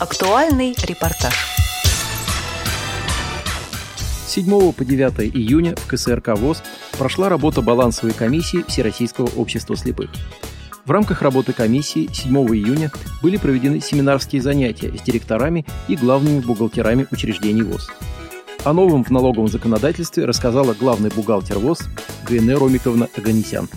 Актуальный репортаж. С 7 по 9 июня в КСРК ВОЗ прошла работа балансовой комиссии Всероссийского общества слепых. В рамках работы комиссии 7 июня были проведены семинарские занятия с директорами и главными бухгалтерами учреждений ВОЗ. О новом в налоговом законодательстве рассказала главный бухгалтер ВОЗ Гайне Ромиковна Аганесян.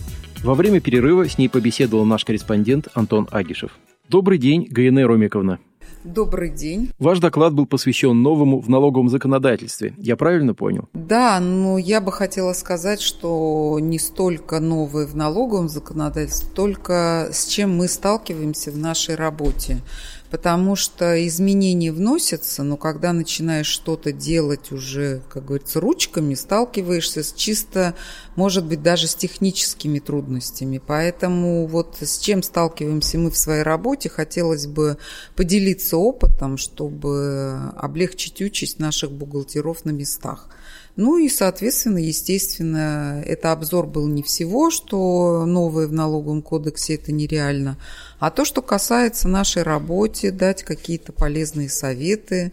Во время перерыва с ней побеседовал наш корреспондент Антон Агишев. Добрый день, Гайне Ромиковна. Добрый день. Ваш доклад был посвящен новому в налоговом законодательстве. Я правильно понял? Да, но я бы хотела сказать, что не столько новое в налоговом законодательстве, только с чем мы сталкиваемся в нашей работе потому что изменения вносятся, но когда начинаешь что-то делать уже, как говорится, ручками, сталкиваешься с чисто, может быть, даже с техническими трудностями. Поэтому вот с чем сталкиваемся мы в своей работе, хотелось бы поделиться опытом, чтобы облегчить участь наших бухгалтеров на местах. Ну и, соответственно, естественно, это обзор был не всего, что новое в налоговом кодексе это нереально, а то, что касается нашей работы, дать какие-то полезные советы.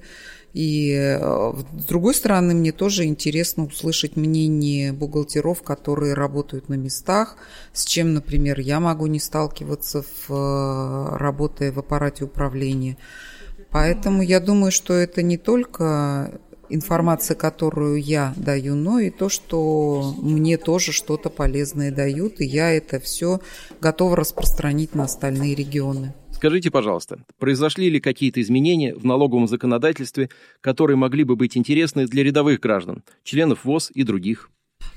И э, с другой стороны, мне тоже интересно услышать мнение бухгалтеров, которые работают на местах, с чем, например, я могу не сталкиваться, в, э, работая в аппарате управления. Поэтому я думаю, что это не только информация, которую я даю, но и то, что мне тоже что-то полезное дают, и я это все готова распространить на остальные регионы. Скажите, пожалуйста, произошли ли какие-то изменения в налоговом законодательстве, которые могли бы быть интересны для рядовых граждан, членов ВОЗ и других?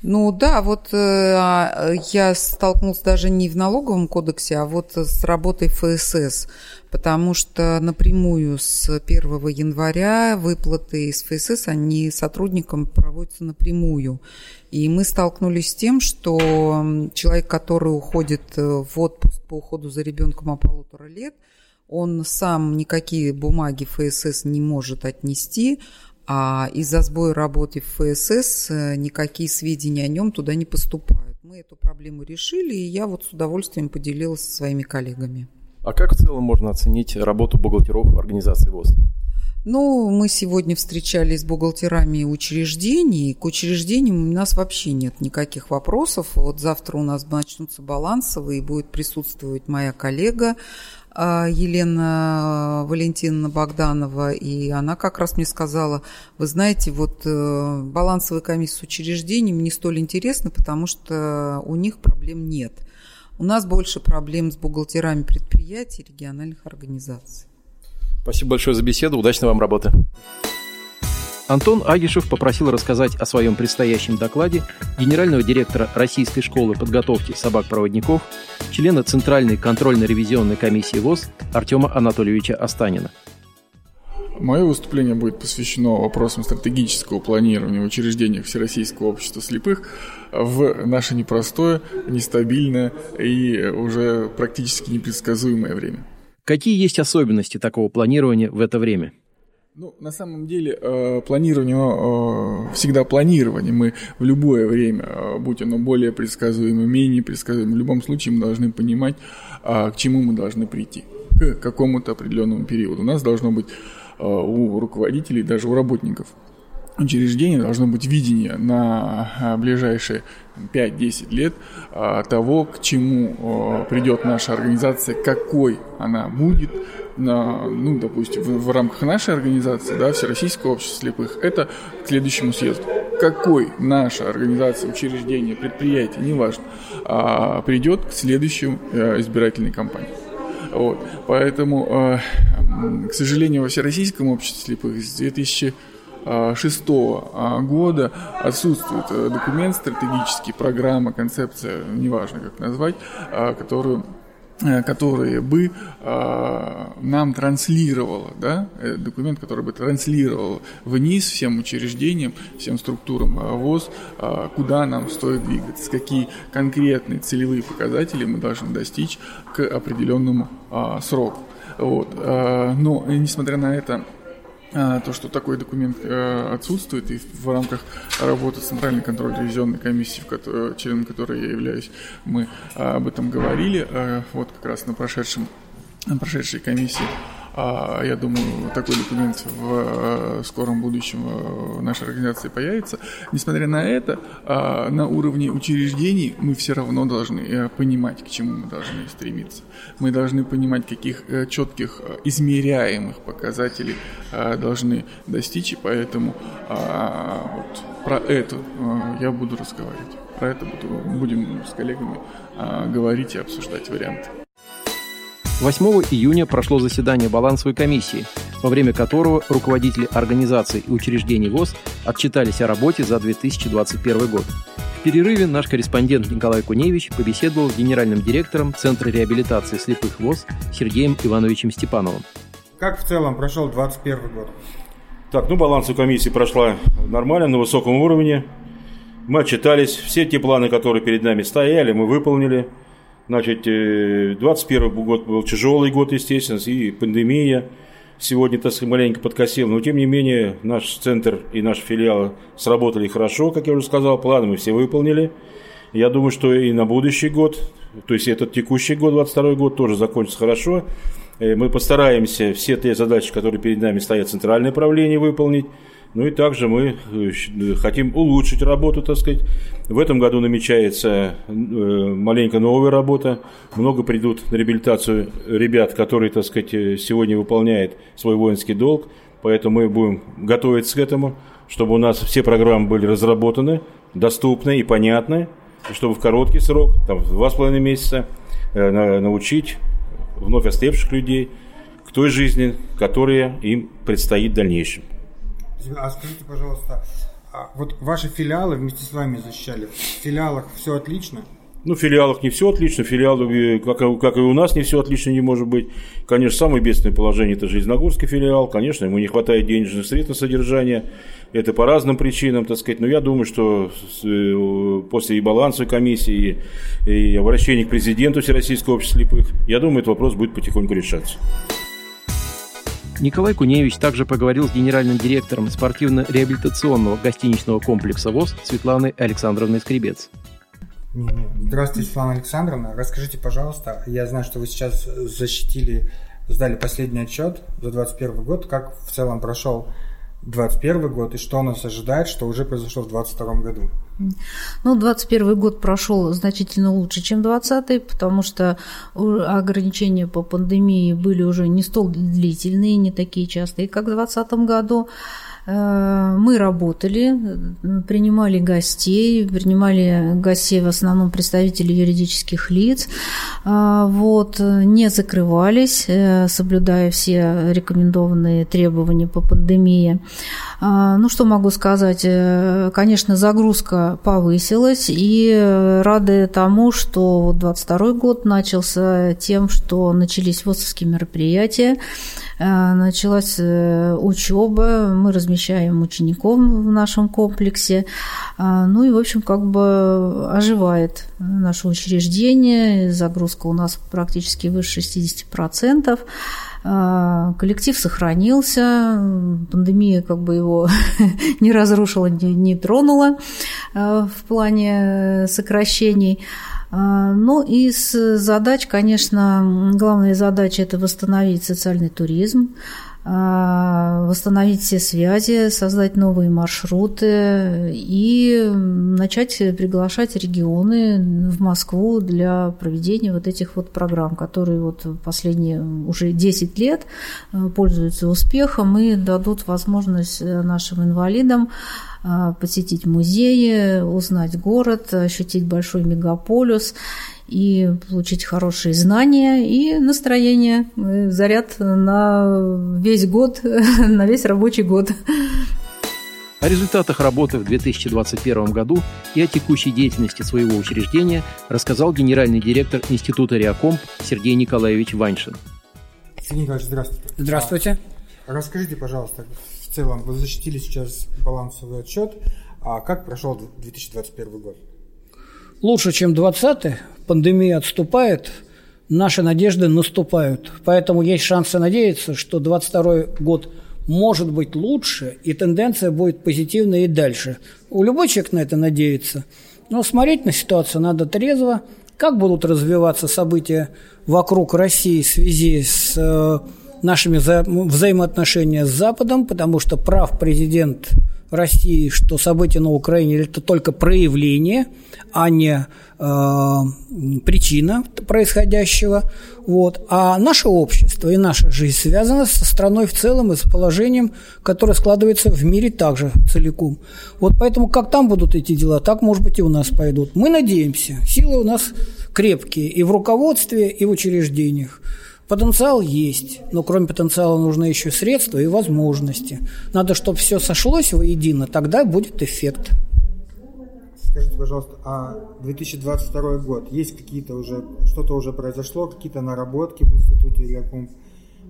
Ну да, вот э, я столкнулся даже не в налоговом кодексе, а вот с работой ФСС, потому что напрямую с 1 января выплаты из ФСС, они сотрудникам проводятся напрямую. И мы столкнулись с тем, что человек, который уходит э, в отпуск по уходу за ребенком о полутора лет, он сам никакие бумаги ФСС не может отнести, а из-за сбоя работы в ФСС э, никакие сведения о нем туда не поступают. Мы эту проблему решили, и я вот с удовольствием поделилась со своими коллегами. А как в целом можно оценить работу бухгалтеров организации ВОЗ? Ну, мы сегодня встречались с бухгалтерами учреждений. К учреждениям у нас вообще нет никаких вопросов. Вот завтра у нас начнутся балансовые, будет присутствовать моя коллега Елена Валентиновна Богданова, и она как раз мне сказала, вы знаете, вот э, балансовая комиссия с учреждением не столь интересна, потому что у них проблем нет. У нас больше проблем с бухгалтерами предприятий, региональных организаций. Спасибо большое за беседу, удачной вам работы. Антон Агишев попросил рассказать о своем предстоящем докладе генерального директора Российской школы подготовки собак-проводников, члена Центральной контрольно-ревизионной комиссии ВОЗ Артема Анатольевича Останина. Мое выступление будет посвящено вопросам стратегического планирования в учреждениях Всероссийского общества слепых в наше непростое, нестабильное и уже практически непредсказуемое время. Какие есть особенности такого планирования в это время? Ну, на самом деле, э, планирование э, всегда планирование. Мы в любое время, э, будь оно более предсказуемо, менее предсказуемо, в любом случае мы должны понимать, к чему мы должны прийти, к какому-то определенному периоду. У нас должно быть у руководителей, даже у работников учреждения должно быть видение на ближайшие 5-10 лет того, к чему придет наша организация, какой она будет, на, ну, допустим, в, в рамках нашей организации, да, Всероссийского общества слепых, это к следующему съезду. Какой наша организация, учреждение, предприятие, неважно, а, придет к следующему а, избирательной кампании. Вот. Поэтому, а, к сожалению, во Всероссийском обществе слепых с 2006 года отсутствует э, документ стратегический, программа, концепция, неважно как назвать, которую Э, которые бы э, нам транслировало, да, э, документ, который бы транслировал вниз всем учреждениям, всем структурам э, ВОЗ, э, куда нам стоит двигаться, какие конкретные целевые показатели мы должны достичь к определенному э, сроку. Вот. Э, но, несмотря на это, а, то, что такой документ э, отсутствует, и в рамках работы Центральной контрольно-ревизионной комиссии, членом которой я являюсь, мы об этом говорили, э, вот как раз на прошедшем на прошедшей комиссии. А, я думаю, такой документ в скором будущем в нашей организации появится. Несмотря на это, а, на уровне учреждений мы все равно должны э, понимать, к чему мы должны стремиться. Мы должны понимать, каких э, четких э, измеряемых показателей должны достичь, и поэтому вот про это я буду разговаривать. Про это будем с коллегами говорить и обсуждать варианты. 8 июня прошло заседание балансовой комиссии, во время которого руководители организаций и учреждений ВОЗ отчитались о работе за 2021 год. В перерыве наш корреспондент Николай Куневич побеседовал с генеральным директором Центра реабилитации слепых ВОЗ Сергеем Ивановичем Степановым. Как в целом прошел 2021 год? Так, ну балансовая комиссия прошла нормально, на высоком уровне. Мы отчитались, все те планы, которые перед нами стояли, мы выполнили – Значит, 21 э, год был тяжелый год, естественно, и пандемия сегодня, так сказать, маленько подкосил. Но, тем не менее, наш центр и наш филиал сработали хорошо, как я уже сказал, планы мы все выполнили. Я думаю, что и на будущий год, то есть этот текущий год, 22 год, тоже закончится хорошо. Э, мы постараемся все те задачи, которые перед нами стоят, центральное правление выполнить. Ну и также мы э, хотим улучшить работу, так сказать. В этом году намечается э, маленько новая работа. Много придут на реабилитацию ребят, которые, так сказать, э, сегодня выполняют свой воинский долг. Поэтому мы будем готовиться к этому, чтобы у нас все программы были разработаны, доступны и понятны, чтобы в короткий срок, там, два с половиной месяца, научить вновь ослепших людей к той жизни, которая им предстоит в дальнейшем. А скажите, пожалуйста, а вот ваши филиалы вместе с вами защищали. В филиалах все отлично? Ну, в филиалах не все отлично, филиалы, как, как и у нас, не все отлично не может быть. Конечно, самое бедственное положение – это Железногорский филиал. Конечно, ему не хватает денежных средств на содержание. Это по разным причинам, так сказать. Но я думаю, что э, после и балансовой комиссии, и обращения к президенту Всероссийского общества слепых, я думаю, этот вопрос будет потихоньку решаться. Николай Куневич также поговорил с генеральным директором спортивно-реабилитационного гостиничного комплекса ВОЗ Светланой Александровной Скребец. Здравствуйте, Светлана Александровна. Расскажите, пожалуйста, я знаю, что вы сейчас защитили, сдали последний отчет за 2021 год. Как в целом прошел 2021 год и что нас ожидает, что уже произошло в 2022 году? Ну, 21 год прошел значительно лучше, чем 20 потому что ограничения по пандемии были уже не столь длительные, не такие частые, как в 2020 году. Э, мы работали, принимали гостей, принимали гостей в основном представителей юридических лиц, э, вот, не закрывались, э, соблюдая все рекомендованные требования по пандемии. Ну, что могу сказать? Конечно, загрузка повысилась, и рады тому, что 22 год начался тем, что начались ВОЗовские мероприятия, началась учеба, мы размещали размещаем учеников в нашем комплексе. А, ну и, в общем, как бы оживает наше учреждение. Загрузка у нас практически выше 60%. А, коллектив сохранился, пандемия как бы его не разрушила, не, не тронула а, в плане сокращений. Ну, из задач, конечно, главная задача – это восстановить социальный туризм, восстановить все связи, создать новые маршруты и начать приглашать регионы в Москву для проведения вот этих вот программ, которые вот последние уже 10 лет э, пользуются успехом и дадут возможность э, нашим инвалидам а, посетить музеи, узнать город, ощутить большой мегаполис и получить хорошие знания и настроение, э, заряд на весь год, на весь рабочий год. О результатах работы в 2021 году и о текущей деятельности своего учреждения рассказал генеральный директор Института Реакомп Сергей Николаевич Ваньшин. Сергей Николаевич, здравствуйте. Здравствуйте. А, расскажите, пожалуйста, в целом, вы защитили сейчас балансовый отчет. А как прошел 2021 год? Лучше, чем 2020 пандемия отступает, наши надежды наступают. Поэтому есть шансы надеяться, что 2022 год может быть лучше, и тенденция будет позитивной и дальше. У любой человек на это надеется. Но смотреть на ситуацию надо трезво. Как будут развиваться события вокруг России в связи с э, нашими вза взаимоотношения с Западом, потому что прав президент России, что события на Украине – это только проявление, а не э, причина происходящего. Вот. А наше общество и наша жизнь связаны со страной в целом и с положением, которое складывается в мире также целиком. Вот поэтому как там будут эти дела, так, может быть, и у нас пойдут. Мы надеемся. Силы у нас крепкие и в руководстве, и в учреждениях. Потенциал есть, но кроме потенциала нужны еще средства и возможности. Надо, чтобы все сошлось воедино, тогда будет эффект. Скажите, пожалуйста, а 2022 год, есть какие-то уже, что-то уже произошло, какие-то наработки в институте или каком,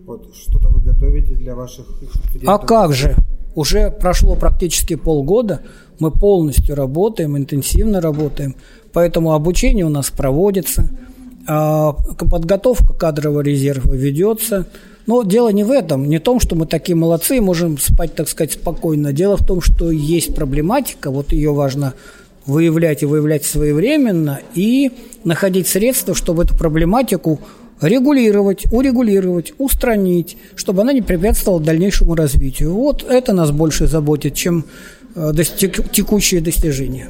вот, что-то вы готовите для ваших студентов? А как же? Уже прошло практически полгода, мы полностью работаем, интенсивно работаем, поэтому обучение у нас проводится – подготовка кадрового резерва ведется. Но дело не в этом, не в том, что мы такие молодцы и можем спать, так сказать, спокойно. Дело в том, что есть проблематика, вот ее важно выявлять и выявлять своевременно и находить средства, чтобы эту проблематику регулировать, урегулировать, устранить, чтобы она не препятствовала дальнейшему развитию. Вот это нас больше заботит, чем э, текущие достижения.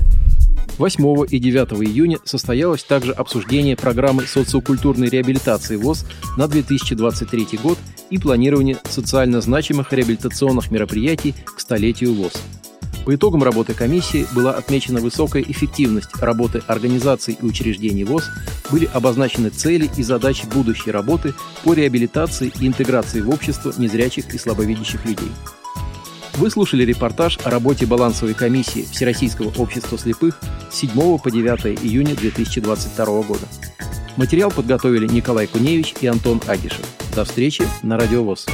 8 и 9 июня состоялось также обсуждение программы социокультурной реабилитации ВОЗ на 2023 год и планирование социально значимых реабилитационных мероприятий к столетию ВОЗ. По итогам работы комиссии была отмечена высокая эффективность работы организаций и учреждений ВОЗ, были обозначены цели и задачи будущей работы по реабилитации и интеграции в общество незрячих и слабовидящих людей. Вы слушали репортаж о работе балансовой комиссии Всероссийского общества слепых с 7 по 9 июня 2022 года. Материал подготовили Николай Куневич и Антон Агишев. До встречи на Радиовоз.